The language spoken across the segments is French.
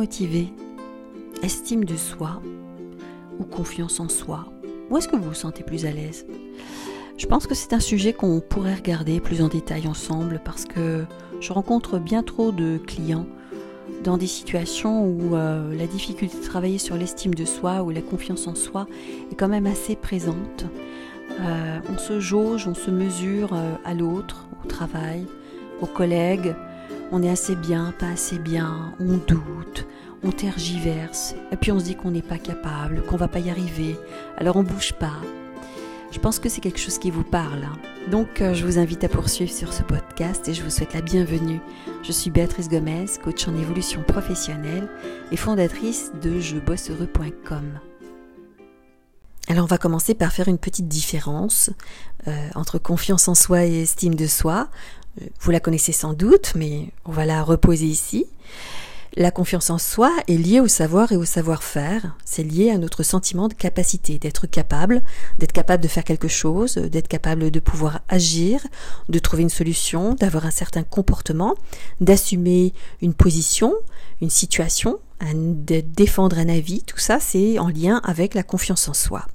motivé Estime de soi ou confiance en soi? Où est-ce que vous vous sentez plus à l'aise? Je pense que c'est un sujet qu'on pourrait regarder plus en détail ensemble parce que je rencontre bien trop de clients dans des situations où euh, la difficulté de travailler sur l'estime de soi ou la confiance en soi est quand même assez présente. Euh, on se jauge, on se mesure euh, à l'autre, au travail, aux collègues. On est assez bien, pas assez bien, on doute, on tergiverse, et puis on se dit qu'on n'est pas capable, qu'on va pas y arriver, alors on bouge pas. Je pense que c'est quelque chose qui vous parle. Hein. Donc euh, je vous invite à poursuivre sur ce podcast et je vous souhaite la bienvenue. Je suis Béatrice Gomez, coach en évolution professionnelle et fondatrice de jebosseheureux.com. Alors on va commencer par faire une petite différence euh, entre confiance en soi et estime de soi. Vous la connaissez sans doute, mais on va la reposer ici. La confiance en soi est liée au savoir et au savoir-faire. C'est lié à notre sentiment de capacité, d'être capable, d'être capable de faire quelque chose, d'être capable de pouvoir agir, de trouver une solution, d'avoir un certain comportement, d'assumer une position, une situation, de défendre un avis. Tout ça, c'est en lien avec la confiance en soi.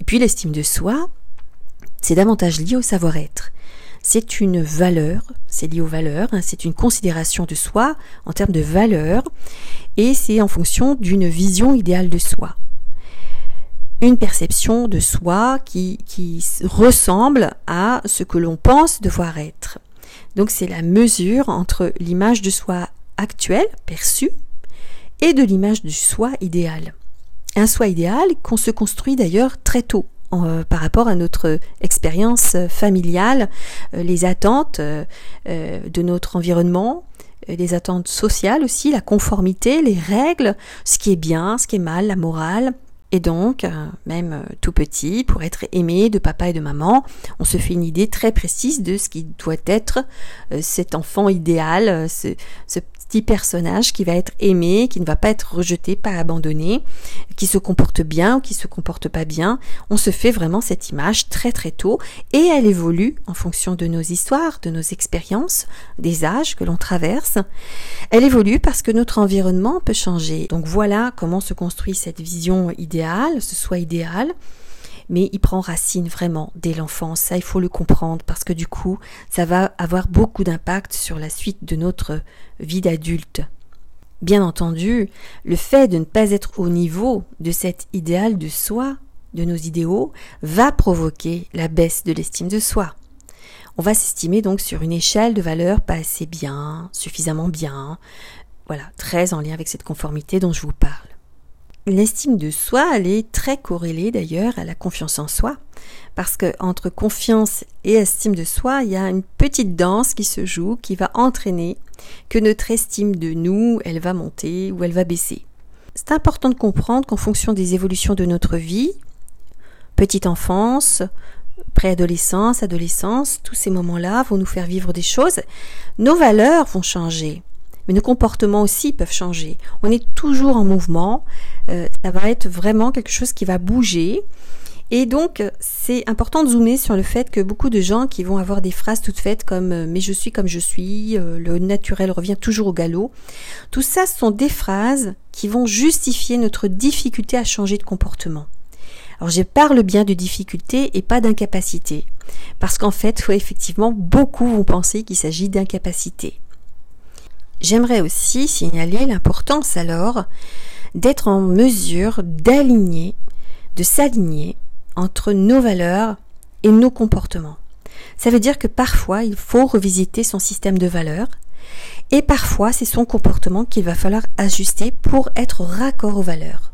Et puis l'estime de soi, c'est davantage lié au savoir-être c'est une valeur, c'est lié aux valeurs, hein, c'est une considération de soi en termes de valeur, et c'est en fonction d'une vision idéale de soi. Une perception de soi qui, qui ressemble à ce que l'on pense devoir être. Donc c'est la mesure entre l'image de soi actuelle, perçue, et de l'image du soi idéal. Un soi idéal qu'on se construit d'ailleurs très tôt. Euh, par rapport à notre expérience familiale, euh, les attentes euh, de notre environnement, les attentes sociales aussi, la conformité, les règles, ce qui est bien, ce qui est mal, la morale. Et donc, même tout petit, pour être aimé de papa et de maman, on se fait une idée très précise de ce qui doit être cet enfant idéal, ce, ce petit personnage qui va être aimé, qui ne va pas être rejeté, pas abandonné, qui se comporte bien ou qui se comporte pas bien. On se fait vraiment cette image très très tôt et elle évolue en fonction de nos histoires, de nos expériences, des âges que l'on traverse. Elle évolue parce que notre environnement peut changer. Donc voilà comment se construit cette vision idéale, ce soit idéal mais il prend racine vraiment dès l'enfance. Ça, il faut le comprendre parce que du coup, ça va avoir beaucoup d'impact sur la suite de notre vie d'adulte. Bien entendu, le fait de ne pas être au niveau de cet idéal de soi, de nos idéaux, va provoquer la baisse de l'estime de soi. On va s'estimer donc sur une échelle de valeur pas assez bien, suffisamment bien, voilà, très en lien avec cette conformité dont je vous parle. L'estime de soi, elle est très corrélée d'ailleurs à la confiance en soi, parce que entre confiance et estime de soi, il y a une petite danse qui se joue, qui va entraîner que notre estime de nous, elle va monter ou elle va baisser. C'est important de comprendre qu'en fonction des évolutions de notre vie, petite enfance, préadolescence, adolescence, tous ces moments-là vont nous faire vivre des choses, nos valeurs vont changer. Mais nos comportements aussi peuvent changer. On est toujours en mouvement. Euh, ça va être vraiment quelque chose qui va bouger. Et donc, c'est important de zoomer sur le fait que beaucoup de gens qui vont avoir des phrases toutes faites comme euh, mais je suis comme je suis, euh, le naturel revient toujours au galop. Tout ça, sont des phrases qui vont justifier notre difficulté à changer de comportement. Alors, je parle bien de difficulté et pas d'incapacité. Parce qu'en fait, effectivement, beaucoup vont penser qu'il s'agit d'incapacité. J'aimerais aussi signaler l'importance alors d'être en mesure d'aligner, de s'aligner entre nos valeurs et nos comportements. Ça veut dire que parfois il faut revisiter son système de valeurs et parfois c'est son comportement qu'il va falloir ajuster pour être raccord aux valeurs.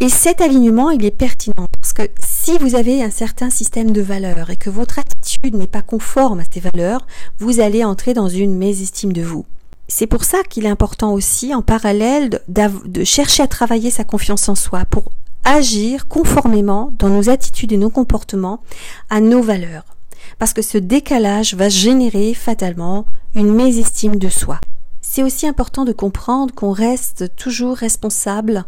Et cet alignement, il est pertinent parce que si vous avez un certain système de valeurs et que votre attitude n'est pas conforme à ces valeurs, vous allez entrer dans une mésestime de vous. C'est pour ça qu'il est important aussi, en parallèle, de chercher à travailler sa confiance en soi pour agir conformément dans nos attitudes et nos comportements à nos valeurs. Parce que ce décalage va générer fatalement une mésestime de soi. C'est aussi important de comprendre qu'on reste toujours responsable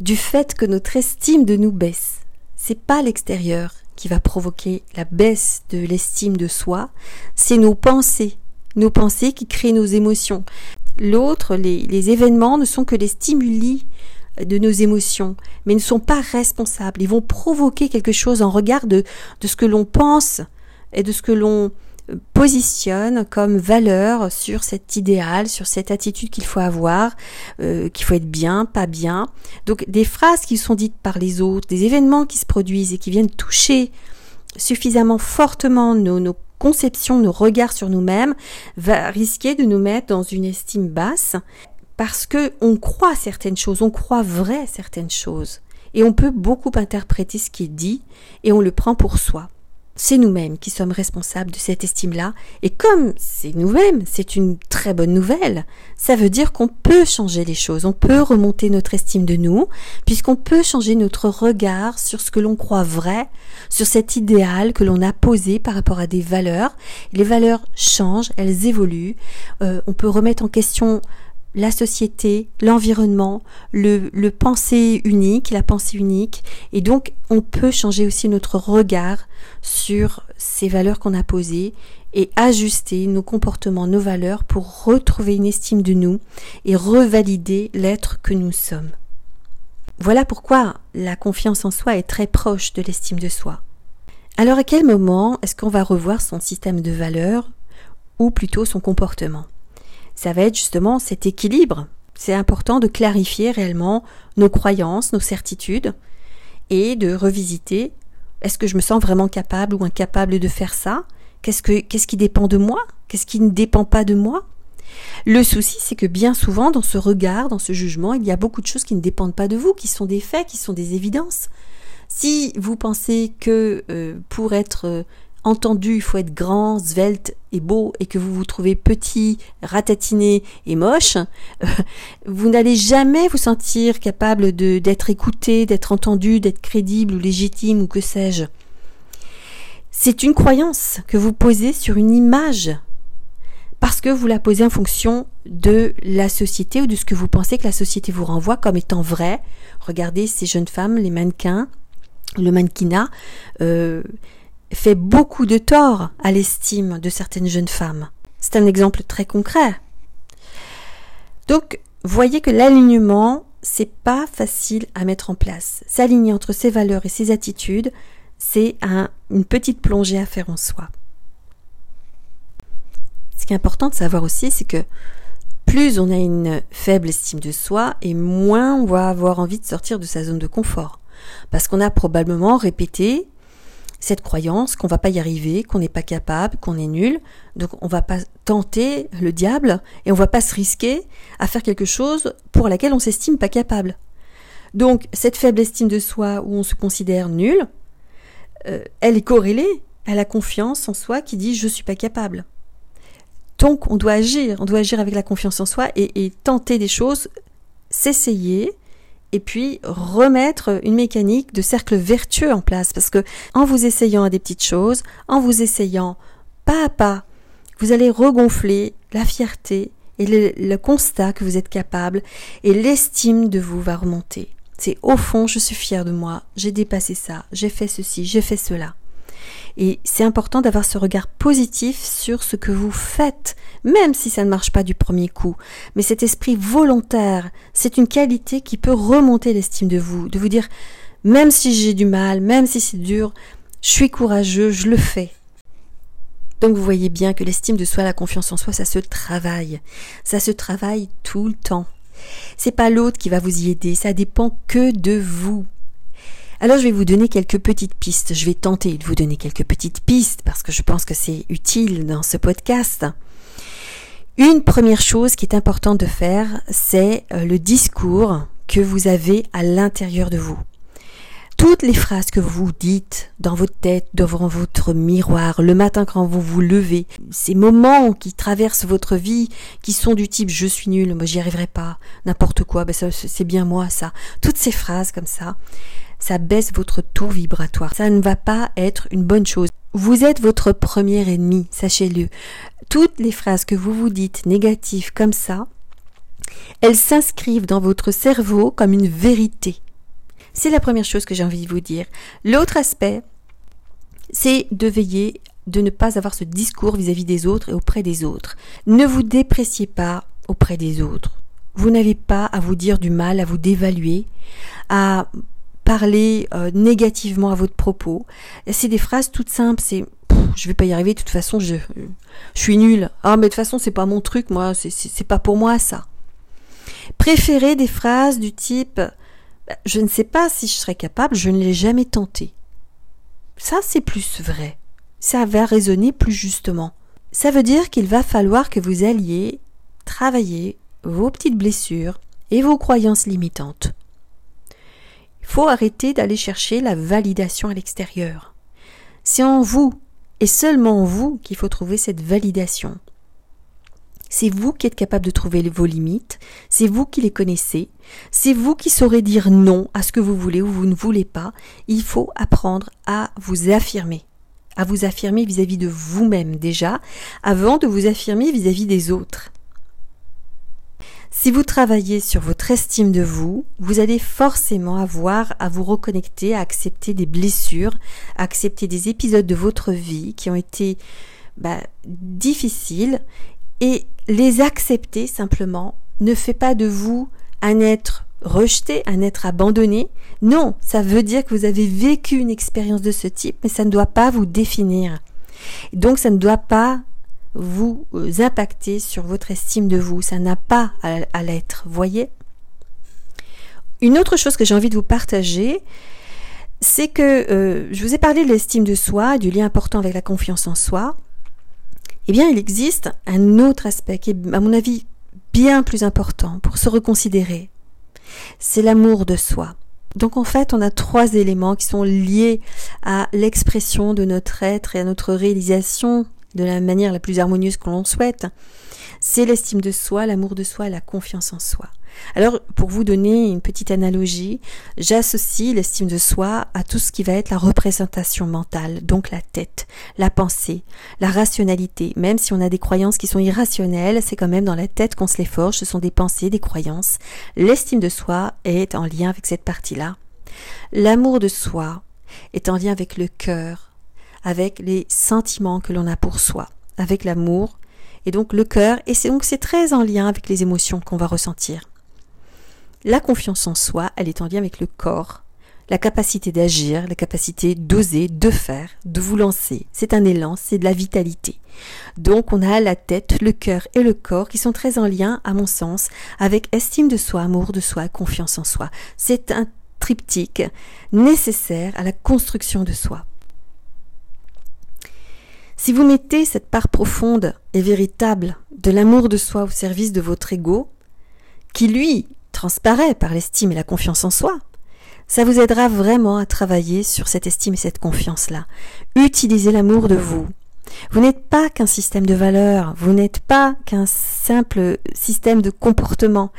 du fait que notre estime de nous baisse. C'est pas l'extérieur qui va provoquer la baisse de l'estime de soi, c'est nos pensées nos pensées qui créent nos émotions. l'autre, les, événements ne sont que les stimuli de nos émotions, mais ne sont pas responsables. Ils vont provoquer quelque chose en regard de, de ce que l'on pense et de ce que l'on positionne comme valeur sur cet idéal, sur cette attitude qu'il faut avoir, euh, qu'il faut être bien, pas bien. Donc des phrases qui sont dites par les autres, des événements qui se produisent et qui viennent toucher suffisamment fortement nos, nos conceptions, nos regards sur nous-mêmes, va risquer de nous mettre dans une estime basse parce que on croit certaines choses, on croit vrai certaines choses. Et on peut beaucoup interpréter ce qui est dit et on le prend pour soi. C'est nous-mêmes qui sommes responsables de cette estime-là. Et comme c'est nous-mêmes, c'est une très bonne nouvelle. Ça veut dire qu'on peut changer les choses, on peut remonter notre estime de nous, puisqu'on peut changer notre regard sur ce que l'on croit vrai, sur cet idéal que l'on a posé par rapport à des valeurs. Les valeurs changent, elles évoluent. Euh, on peut remettre en question la société, l'environnement, le, le pensée unique, la pensée unique. Et donc, on peut changer aussi notre regard sur ces valeurs qu'on a posées et ajuster nos comportements, nos valeurs pour retrouver une estime de nous et revalider l'être que nous sommes. Voilà pourquoi la confiance en soi est très proche de l'estime de soi. Alors à quel moment est-ce qu'on va revoir son système de valeurs ou plutôt son comportement? Ça va être justement cet équilibre. C'est important de clarifier réellement nos croyances, nos certitudes, et de revisiter est-ce que je me sens vraiment capable ou incapable de faire ça? Qu'est-ce que qu'est-ce qui dépend de moi? Qu'est-ce qui ne dépend pas de moi? Le souci, c'est que bien souvent, dans ce regard, dans ce jugement, il y a beaucoup de choses qui ne dépendent pas de vous, qui sont des faits, qui sont des évidences. Si vous pensez que euh, pour être euh, entendu, il faut être grand, svelte et beau, et que vous vous trouvez petit, ratatiné et moche, euh, vous n'allez jamais vous sentir capable de d'être écouté, d'être entendu, d'être crédible ou légitime ou que sais-je. C'est une croyance que vous posez sur une image parce que vous la posez en fonction de la société ou de ce que vous pensez que la société vous renvoie comme étant vrai. Regardez ces jeunes femmes, les mannequins, le mannequinat. Euh, fait beaucoup de tort à l'estime de certaines jeunes femmes. C'est un exemple très concret. Donc, voyez que l'alignement, c'est pas facile à mettre en place. S'aligner entre ses valeurs et ses attitudes, c'est une petite plongée à faire en soi. Ce qui est important de savoir aussi, c'est que plus on a une faible estime de soi et moins on va avoir envie de sortir de sa zone de confort. Parce qu'on a probablement répété cette croyance qu'on va pas y arriver, qu'on n'est pas capable, qu'on est nul. Donc on va pas tenter le diable et on va pas se risquer à faire quelque chose pour laquelle on s'estime pas capable. Donc cette faible estime de soi où on se considère nul, euh, elle est corrélée à la confiance en soi qui dit je suis pas capable. Donc on doit agir, on doit agir avec la confiance en soi et, et tenter des choses, s'essayer, et puis remettre une mécanique de cercle vertueux en place parce que en vous essayant à des petites choses, en vous essayant pas à pas, vous allez regonfler la fierté et le, constat que vous êtes capable et l'estime de vous va remonter. C'est au fond, je suis fier de moi, j'ai dépassé ça, j'ai fait ceci, j'ai fait cela. Et c'est important d'avoir ce regard positif sur ce que vous faites, même si ça ne marche pas du premier coup. Mais cet esprit volontaire, c'est une qualité qui peut remonter l'estime de vous, de vous dire, même si j'ai du mal, même si c'est dur, je suis courageux, je le fais. Donc vous voyez bien que l'estime de soi, la confiance en soi, ça se travaille. Ça se travaille tout le temps. C'est pas l'autre qui va vous y aider, ça dépend que de vous. Alors je vais vous donner quelques petites pistes. Je vais tenter de vous donner quelques petites pistes parce que je pense que c'est utile dans ce podcast. Une première chose qui est importante de faire, c'est euh, le discours que vous avez à l'intérieur de vous. Toutes les phrases que vous dites dans votre tête, devant votre miroir, le matin quand vous vous levez, ces moments qui traversent votre vie, qui sont du type je suis nul, moi j'y arriverai pas, n'importe quoi, ben c'est bien moi ça. Toutes ces phrases comme ça, ça baisse votre taux vibratoire. Ça ne va pas être une bonne chose. Vous êtes votre premier ennemi, sachez-le. Toutes les phrases que vous vous dites négatives comme ça, elles s'inscrivent dans votre cerveau comme une vérité. C'est la première chose que j'ai envie de vous dire. L'autre aspect, c'est de veiller de ne pas avoir ce discours vis-à-vis des autres et auprès des autres. Ne vous dépréciez pas auprès des autres. Vous n'avez pas à vous dire du mal, à vous dévaluer, à parler euh, négativement à votre propos. C'est des phrases toutes simples, c'est je vais pas y arriver, de toute façon je, suis nulle. Ah mais de toute façon c'est pas mon truc, moi, c'est pas pour moi ça. Préférez des phrases du type bah, je ne sais pas si je serais capable, je ne l'ai jamais tenté. Ça c'est plus vrai. Ça va résonner plus justement. Ça veut dire qu'il va falloir que vous alliez travailler vos petites blessures et vos croyances limitantes. Faut arrêter d'aller chercher la validation à l'extérieur. C'est en vous et seulement en vous qu'il faut trouver cette validation. C'est vous qui êtes capable de trouver vos limites, c'est vous qui les connaissez, c'est vous qui saurez dire non à ce que vous voulez ou vous ne voulez pas. Il faut apprendre à vous affirmer, à vous affirmer vis-à-vis de vous-même déjà, avant de vous affirmer vis-à-vis des autres. Si vous travaillez sur votre estime de vous, vous allez forcément avoir à vous reconnecter, à accepter des blessures, à accepter des épisodes de votre vie qui ont été bah, difficiles et les accepter simplement ne fait pas de vous un être rejeté, un être abandonné. Non, ça veut dire que vous avez vécu une expérience de ce type, mais ça ne doit pas vous définir. Donc ça ne doit pas vous euh, impacter sur votre estime de vous. Ça n'a pas à, l'être, voyez? Une autre chose que j'ai envie de vous partager, c'est que euh, je vous ai parlé de l'estime de soi, du lien important avec la confiance en soi. Eh bien, il existe un autre aspect qui est, à mon avis, bien plus important pour se reconsidérer. C'est l'amour de soi. Donc en fait, on a trois éléments qui sont liés à l'expression de notre être et à notre réalisation de la manière la plus harmonieuse que l'on souhaite, c'est l'estime de soi, l'amour de soi la confiance en soi. Alors, pour vous donner une petite analogie, j'associe l'estime de soi à tout ce qui va être la représentation mentale, donc la tête, la pensée, la rationalité. Même si on a des croyances qui sont irrationnelles, c'est quand même dans la tête qu'on se les forge, ce sont des pensées, des croyances. L'estime de soi est en lien avec cette partie-là. L'amour de soi est en lien avec le cœur, avec les sentiments que l'on a pour soi, avec l'amour et donc le cœur, et c'est donc c'est très en lien avec les émotions qu'on va ressentir. La confiance en soi, elle est en lien avec le corps, la capacité d'agir, la capacité d'oser, de faire, de vous lancer. C'est un élan, c'est de la vitalité. Donc on a la tête, le cœur et le corps qui sont très en lien, à mon sens, avec estime de soi, amour de soi, confiance en soi. C'est un triptyque nécessaire à la construction de soi. Si vous mettez cette part profonde et véritable de l'amour de soi au service de votre ego, qui lui transparaît par l'estime et la confiance en soi, ça vous aidera vraiment à travailler sur cette estime et cette confiance-là. Utilisez l'amour de vous. Vous n'êtes pas qu'un système de valeurs, vous n'êtes pas qu'un simple système de comportement.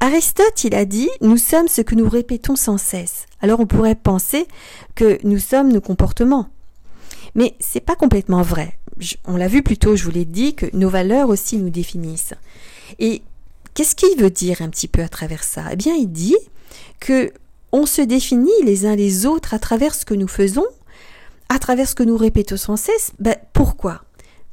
Aristote, il a dit, nous sommes ce que nous répétons sans cesse. Alors on pourrait penser que nous sommes nos comportements. Mais c'est pas complètement vrai. on l'a vu plus tôt, je vous l'ai dit, que nos valeurs aussi nous définissent. Et qu'est-ce qu'il veut dire un petit peu à travers ça? Eh bien, il dit que on se définit les uns les autres à travers ce que nous faisons, à travers ce que nous répétons sans cesse. Ben, pourquoi?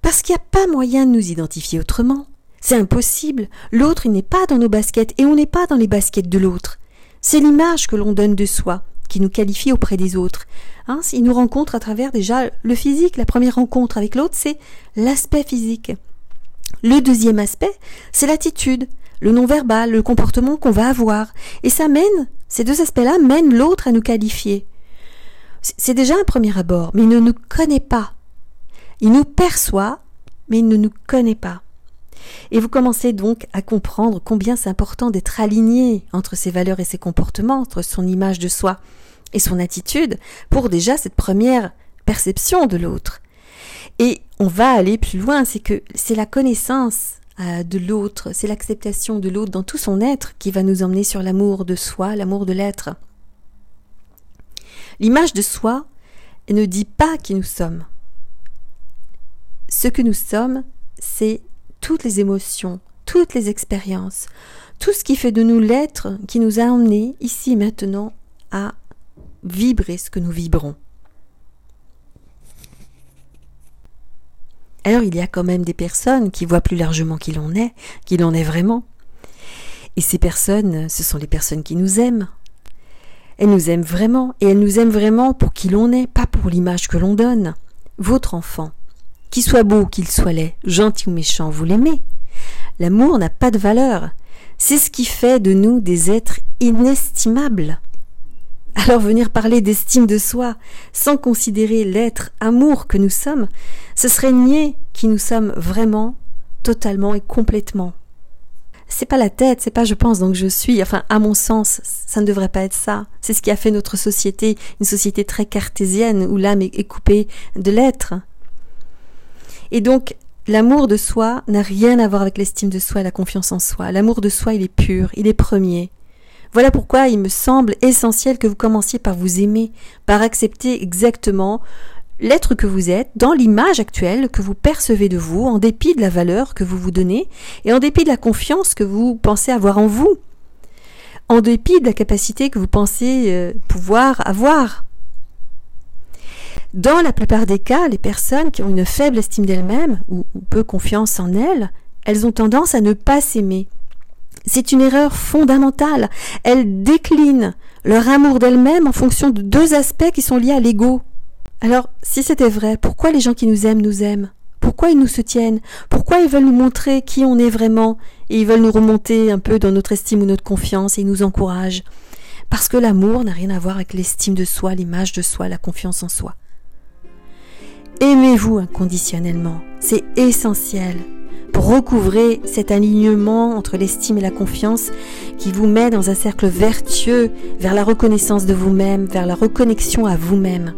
Parce qu'il n'y a pas moyen de nous identifier autrement. C'est impossible. L'autre, n'est pas dans nos baskets et on n'est pas dans les baskets de l'autre. C'est l'image que l'on donne de soi qui nous qualifie auprès des autres. Hein, il nous rencontre à travers déjà le physique. La première rencontre avec l'autre, c'est l'aspect physique. Le deuxième aspect, c'est l'attitude, le non-verbal, le comportement qu'on va avoir. Et ça mène, ces deux aspects-là mènent l'autre à nous qualifier. C'est déjà un premier abord, mais il ne nous connaît pas. Il nous perçoit, mais il ne nous connaît pas. Et vous commencez donc à comprendre combien c'est important d'être aligné entre ses valeurs et ses comportements, entre son image de soi et son attitude, pour déjà cette première perception de l'autre. Et on va aller plus loin, c'est que c'est la connaissance euh, de l'autre, c'est l'acceptation de l'autre dans tout son être qui va nous emmener sur l'amour de soi, l'amour de l'être. L'image de soi ne dit pas qui nous sommes. Ce que nous sommes, c'est toutes les émotions, toutes les expériences, tout ce qui fait de nous l'être qui nous a emmenés ici maintenant à vibrer ce que nous vibrons. Alors il y a quand même des personnes qui voient plus largement qui l'on est, qui l'on est vraiment. Et ces personnes, ce sont les personnes qui nous aiment. Elles nous aiment vraiment, et elles nous aiment vraiment pour qui l'on est, pas pour l'image que l'on donne. Votre enfant, qu'il soit beau, qu'il soit laid, gentil ou méchant, vous l'aimez. L'amour n'a pas de valeur. C'est ce qui fait de nous des êtres inestimables. Alors venir parler d'estime de soi sans considérer l'être amour que nous sommes, ce serait nier qui nous sommes vraiment, totalement et complètement. C'est pas la tête, c'est pas je pense donc je suis, enfin à mon sens, ça ne devrait pas être ça. C'est ce qui a fait notre société, une société très cartésienne où l'âme est coupée de l'être. Et donc L'amour de soi n'a rien à voir avec l'estime de soi et la confiance en soi. L'amour de soi, il est pur, il est premier. Voilà pourquoi il me semble essentiel que vous commenciez par vous aimer, par accepter exactement l'être que vous êtes, dans l'image actuelle que vous percevez de vous, en dépit de la valeur que vous vous donnez, et en dépit de la confiance que vous pensez avoir en vous, en dépit de la capacité que vous pensez euh, pouvoir avoir. Dans la plupart des cas, les personnes qui ont une faible estime d'elles-mêmes ou, peu confiance en elles, elles ont tendance à ne pas s'aimer. C'est une erreur fondamentale. Elles déclinent leur amour d'elles-mêmes en fonction de deux aspects qui sont liés à l'ego. Alors, si c'était vrai, pourquoi les gens qui nous aiment nous aiment? Pourquoi ils nous soutiennent? Pourquoi ils veulent nous montrer qui on est vraiment? Et ils veulent nous remonter un peu dans notre estime ou notre confiance et ils nous encouragent Parce que l'amour n'a rien à voir avec l'estime de soi, l'image de soi, la confiance en soi. Aimez-vous inconditionnellement. C'est essentiel pour recouvrer cet alignement entre l'estime et la confiance qui vous met dans un cercle vertueux vers la reconnaissance de vous-même, vers la reconnexion à vous-même.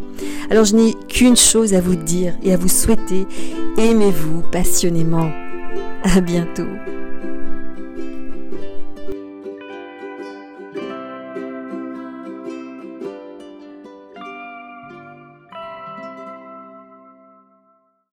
Alors je n'ai qu'une chose à vous dire et à vous souhaiter. Aimez-vous passionnément. À bientôt.